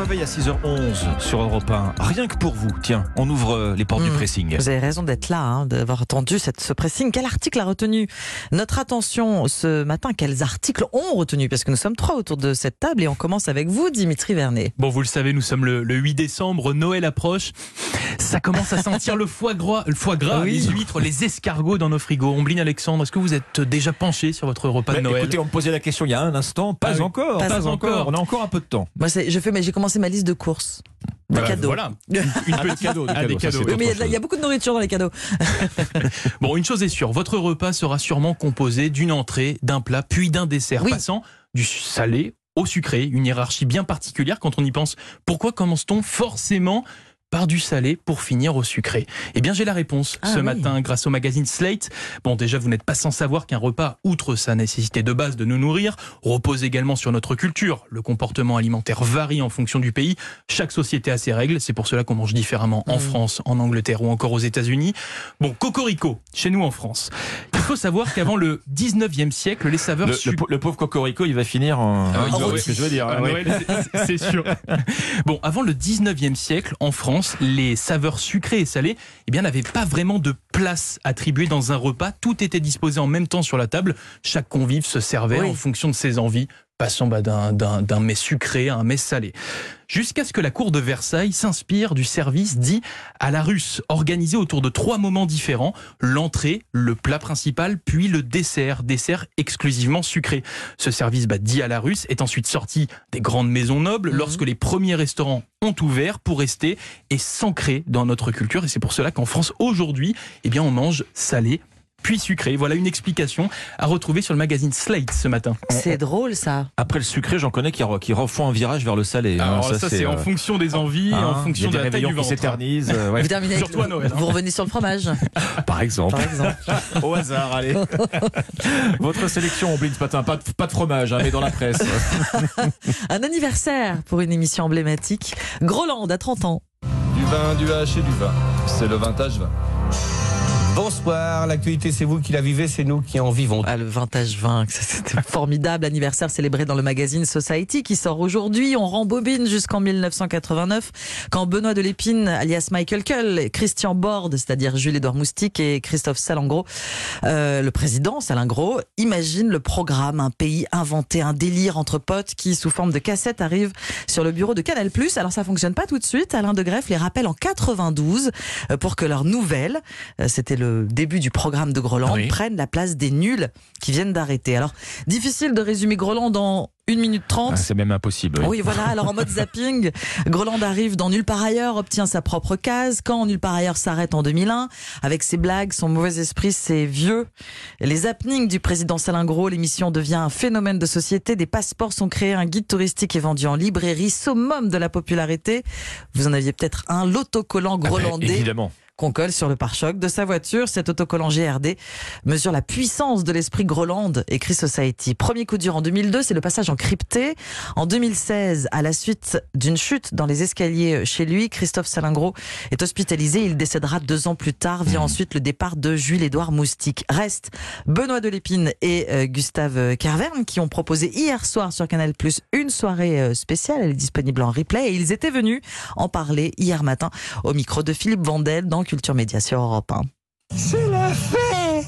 réveil à 6h11 sur Europe 1. Rien que pour vous, tiens, on ouvre euh, les portes du Mmh. pressing. Vous avez raison d'être là, hein, d'avoir attendu cette, ce pressing. Quel article a retenu notre attention ce matin? Quels articles ont retenu? Parce que nous sommes trois autour de cette table et on commence avec vous, Dimitri Vernet. Bon, vous le savez, nous sommes le, le 8 décembre, Noël approche. Ça commence à sentir le foie gras, le foie gras, Oui. les huîtres, les escargots dans nos frigos. Ombline Alexandre, est-ce que vous êtes déjà penché sur votre repas de Noël? écoutez, on me posait la question il y a un instant. Pas Ah oui. encore, Pas pas, encore. encore. On a encore un peu de temps. Moi, je fais, mais j'ai commencé ma liste de courses. De Bah, cadeaux. Voilà, une petite Ah, des cadeaux, ça, cadeaux. c'est Oui, mais il y a de la- autre il y, a beaucoup de nourriture dans les cadeaux. Bon, une chose est sûre, votre repas sera sûrement composé d'une entrée, d'un plat, puis d'un dessert, Oui. passant du salé au sucré, une hiérarchie bien particulière quand on y pense. Pourquoi commence-t-on forcément par du salé pour finir au sucré Eh bien, j'ai la réponse Ah ce oui. matin grâce au magazine Slate. Bon, déjà, vous n'êtes pas sans savoir qu'un repas, outre sa nécessité de base de nous nourrir, repose également sur notre culture. Le comportement alimentaire varie en fonction du pays. Chaque société a ses règles. C'est pour cela qu'on mange différemment en Mm. France, en Angleterre ou encore aux États-Unis. Bon, cocorico, chez nous en France. Il faut savoir qu'avant le 19e siècle, les saveurs Le, pauvre Cocorico, il va finir en. Ah oui, oui. ce que je veux dire. À oui. Noël, c'est- c'est sûr. Bon, avant le 19e siècle, en France, les saveurs sucrées et salées eh bien, n'avaient pas vraiment de place attribuée dans un repas. Tout était disposé en même temps sur la table. Chaque convive se servait Oui. en fonction de ses envies, passant bah, d'un- d'un d'un mets sucré à un mets salé. Jusqu'à ce que la cour de Versailles s'inspire du service dit à la russe, organisé autour de trois moments différents l'entrée, le plat principal, puis le dessert, dessert exclusivement sucré. Ce service bah, dit à la russe est ensuite sorti des grandes maisons nobles Mhm. lorsque les premiers restaurants ont ouvert pour rester et s'ancrer dans notre culture. Et c'est pour cela qu'en France, aujourd'hui, eh bien, on mange salé puis sucré. Voilà une explication à retrouver sur le magazine Slate ce matin. C'est drôle, ça. Après le sucré, j'en connais qui, qui refont un virage vers le salé. hein. Alors ça, c'est en euh, fonction des envies et hein, en fonction y de la des taille du réveillons qui ventre. s'éternisent. euh, ouais. Vous terminez avec- Surtout à Noël, hein. Vous revenez sur le fromage, Par exemple. par exemple. Au hasard, allez. Votre sélection, Ombline, ce matin. Pas de, pas de fromage, hein, mais dans la presse. Un anniversaire pour une émission emblématique. Groland a 30 ans. Du vin, du H et du vin. C'est le vintage vin. Bonsoir, l'actualité c'est vous qui la vivez, c'est nous qui en vivons. Ah, le vintage 20, ça, c'était formidable anniversaire célébré dans le magazine Society qui sort aujourd'hui. On rembobine jusqu'en 1989 quand Benoît de Lépine, alias Michael Cull, Christian Borde, c'est-à-dire Jules-Édouard Moustique et Christophe Salengro, euh, le président Salengro, imagine le programme Un pays inventé, un délire entre potes qui, sous forme de cassette, arrive sur le bureau de Canal+. Alors ça fonctionne pas tout de suite. Alain de Greff les rappelle en 92 euh, pour que leur nouvelle, euh, c'était le début du programme de Groland, Oui. prenne la place des nuls qui viennent d'arrêter. Alors, difficile de résumer Groland dans 1 minute 30. Ah, c'est même impossible. oui. Oui, voilà. Alors en mode zapping, Groland arrive dans Nulle part ailleurs, obtient sa propre case. Quand Nulle part ailleurs s'arrête en 2001, avec ses blagues, son mauvais esprit, ses vieux, les happenings du président Salingro, l'émission devient un phénomène de société. Des passeports sont créés, un guide touristique est vendu en librairie, summum de la popularité. Vous en aviez peut-être un, l'autocollant Ah, bah, grolandais évidemment. Qu'on colle sur le pare-choc de sa voiture. Cet autocollant GRD mesure la puissance de l'esprit Groland, écrit Society. Premier coup dur en 2002, c'est le passage en crypté. En 2016, à la suite d'une chute dans les escaliers chez lui, Christophe Salingro est hospitalisé. Il décédera deux ans plus tard. Vient ensuite le départ de Jules-Édouard Moustique. Reste Benoît Delépine et euh, Gustave Carverne qui ont proposé hier soir sur Canal Plus une soirée euh, spéciale. Elle est disponible en replay et ils étaient venus en parler hier matin au micro de Philippe Vandel dans Culture Média sur Europe 1. C'est la fête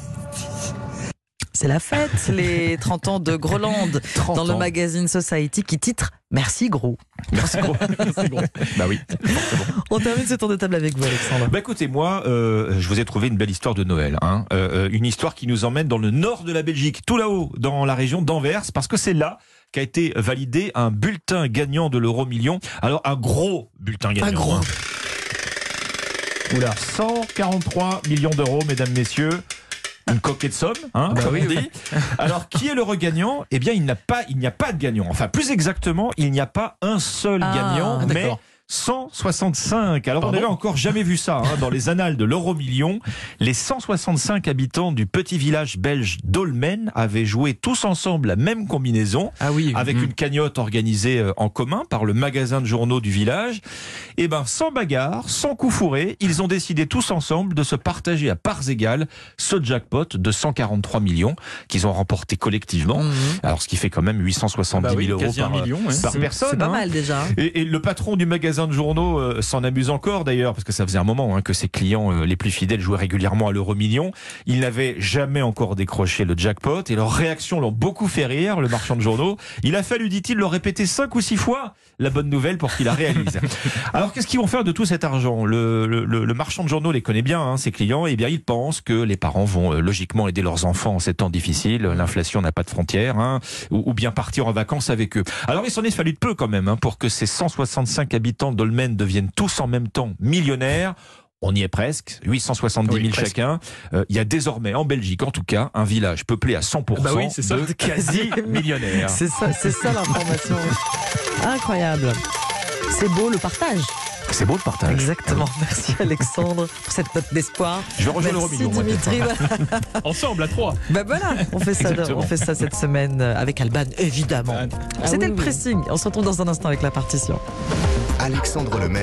C'est la fête, les 30 ans de Groland 30 dans le ans. magazine Society qui titre Merci gros. Merci gros. bah oui. On termine ce tour de table avec vous Alexandre. Bah écoutez, moi, euh, je vous ai trouvé une belle histoire de Noël. Hein. Euh, euh, une histoire qui nous emmène dans le nord de la Belgique, tout là-haut, dans la région d'Anvers, parce que c'est là qu'a été validé un bulletin gagnant de l'euro million. Alors un gros bulletin gagnant. Un gros. hein. Oula, 143 millions d'euros, mesdames, messieurs. Une coquette de somme, hein, Bah comme oui, on dit. Alors, qui est l'heureux gagnant Eh bien, il n'a pas, il n'y a pas de gagnant. Enfin, plus exactement, il n'y a pas un seul Ah, gagnant, mais. 165. Alors on n'avait encore jamais vu ça hein, dans les annales de l'euro million. Les 165 habitants du petit village belge d'Olmen avaient joué tous ensemble la même combinaison Ah oui. avec Mhm. une cagnotte organisée euh, en commun par le magasin de journaux du village. Et ben sans bagarre, sans coup fourré, ils ont décidé tous ensemble de se partager à parts égales ce jackpot de 143 millions qu'ils ont remporté collectivement. Mhm. Alors ce qui fait quand même 870 Bah oui, 000 euros quasi un par, million, ouais. par personne. C'est pas hein. mal déjà. Et, et le patron du magasin de journaux euh, s'en amuse encore d'ailleurs, parce que ça faisait un moment hein, que ses clients euh, les plus fidèles jouaient régulièrement à l'euro million. Ils n'avaient jamais encore décroché le jackpot et leurs réactions l'ont beaucoup fait rire, le marchand de journaux. Il a fallu, dit-il, leur répéter cinq ou six fois la bonne nouvelle pour qu'il la réalise. Alors qu'est-ce qu'ils vont faire de tout cet argent? Le, le- marchand de journaux les connaît bien, hein, ses clients, et bien il pense que les parents vont euh, logiquement aider leurs enfants en ces temps difficiles. L'inflation n'a pas de frontières, hein, ou, ou bien partir en vacances avec eux. Alors il s'en est fallu de peu quand même pour que ces 165 habitants d'Olmen deviennent tous en même temps millionnaires. On y est presque, 870 000 Oui, presque. chacun. Euh, Il y a désormais en Belgique, en tout cas, un village peuplé à 100% Bah oui, ça. de quasi millionnaires. C'est ça, c'est ça l'information. Incroyable. C'est beau le partage. C'est beau le partage. Exactement. Merci Alexandre pour cette note d'espoir. Je vais rejoindre Merci million. moi, Dimitri. Ensemble à trois. Ben voilà, on fait ça, Exactement. on fait ça cette semaine avec Alban, évidemment. Ah, C'était oui, le oui. pressing. On se retrouve dans un instant avec la partition. Alexandre Lemaire.